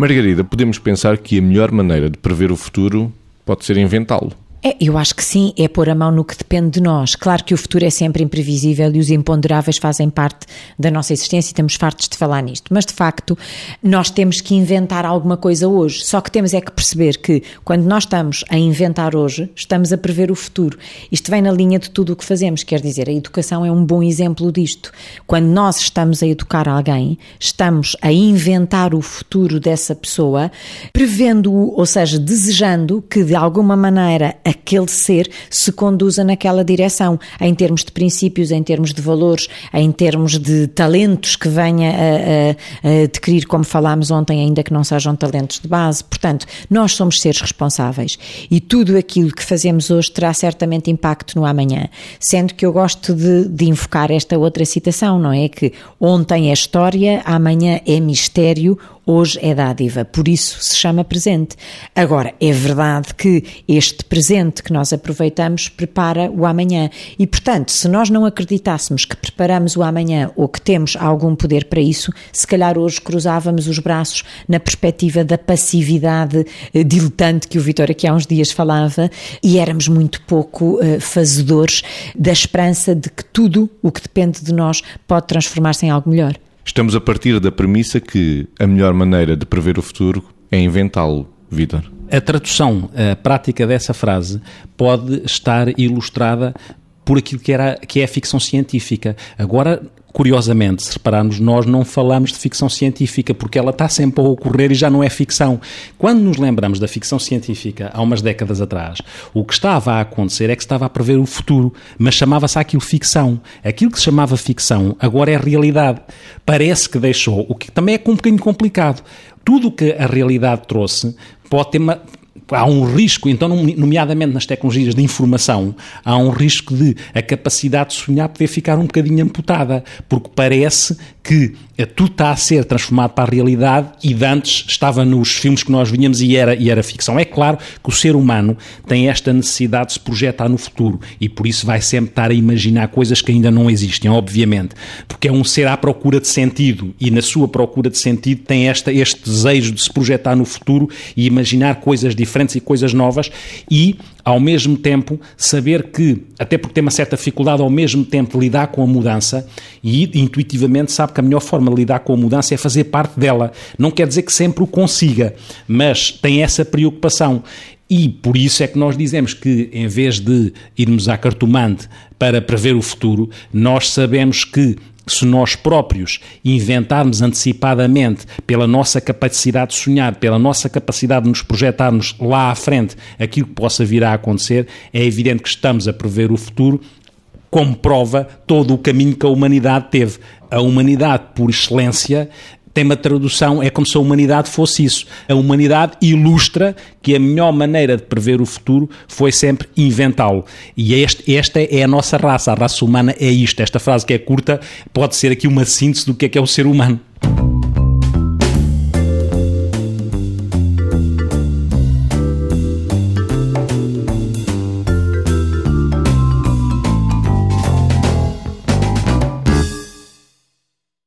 Margarida, podemos pensar que a melhor maneira de prever o futuro pode ser inventá-lo. É, eu acho que sim, é pôr a mão no que depende de nós. Claro que o futuro é sempre imprevisível e os imponderáveis fazem parte da nossa existência e estamos fartos de falar nisto. Mas, de facto, nós temos que inventar alguma coisa hoje. Só que temos é que perceber que, quando nós estamos a inventar hoje, estamos a prever o futuro. Isto vem na linha de tudo o que fazemos. Quer dizer, a educação é um bom exemplo disto. Quando nós estamos a educar alguém, estamos a inventar o futuro dessa pessoa, prevendo-o, ou seja, desejando que, de alguma maneira, aquele ser se conduza naquela direção, em termos de princípios, em termos de valores, em termos de talentos que venha a, a, a adquirir, como falámos ontem, ainda que não sejam talentos de base. Portanto, nós somos seres responsáveis e tudo aquilo que fazemos hoje terá certamente impacto no amanhã. Sendo que eu gosto de, de invocar esta outra citação, não é? Que ontem é história, amanhã é mistério, hoje é dádiva, por isso se chama presente. Agora, é verdade que este presente que nós aproveitamos prepara o amanhã e, portanto, se nós não acreditássemos que preparamos o amanhã ou que temos algum poder para isso, se calhar hoje cruzávamos os braços na perspectiva da passividade eh, diletante que o Vitor aqui há uns dias falava e éramos muito pouco uh, fazedores da esperança de que tudo o que depende de nós pode transformar-se em algo melhor. Estamos a partir da premissa que a melhor maneira de prever o futuro é inventá-lo, Vitor. A tradução a prática dessa frase pode estar ilustrada por aquilo que, era, que é a ficção científica. Agora, curiosamente, se repararmos, nós não falamos de ficção científica porque ela está sempre a ocorrer e já não é ficção. Quando nos lembramos da ficção científica há umas décadas atrás, o que estava a acontecer é que estava a prever o futuro, mas chamava-se aquilo ficção. Aquilo que se chamava ficção agora é realidade. Parece que deixou, o que também é um bocadinho complicado. Tudo o que a realidade trouxe pode ter uma, há um risco, então, nomeadamente nas tecnologias de informação, há um risco de a capacidade de sonhar poder ficar um bocadinho amputada, porque parece que é, tudo está a ser transformado para a realidade e de antes estava nos filmes que nós vinhamos e era, e era ficção. É claro que o ser humano tem esta necessidade de se projetar no futuro e por isso vai sempre estar a imaginar coisas que ainda não existem, obviamente, porque é um ser à procura de sentido e na sua procura de sentido tem esta, este desejo de se projetar no futuro e imaginar coisas diferentes e coisas novas e ao mesmo tempo saber que, até porque tem uma certa dificuldade ao mesmo tempo lidar com a mudança e intuitivamente sabe que a melhor forma de lidar com a mudança é fazer parte dela. Não quer dizer que sempre o consiga, mas tem essa preocupação. E por isso é que nós dizemos que, em vez de irmos à cartomante para prever o futuro, nós sabemos que se nós próprios inventarmos antecipadamente, pela nossa capacidade de sonhar, pela nossa capacidade de nos projetarmos lá à frente aquilo que possa vir a acontecer, é evidente que estamos a prever o futuro como prova todo o caminho que a humanidade teve. A humanidade, por excelência, tem uma tradução, é como se a humanidade fosse isso. A humanidade ilustra que a melhor maneira de prever o futuro foi sempre inventá-lo. E este, esta é a nossa raça, a raça humana é isto. Esta frase que é curta pode ser aqui uma síntese do que é que é o ser humano.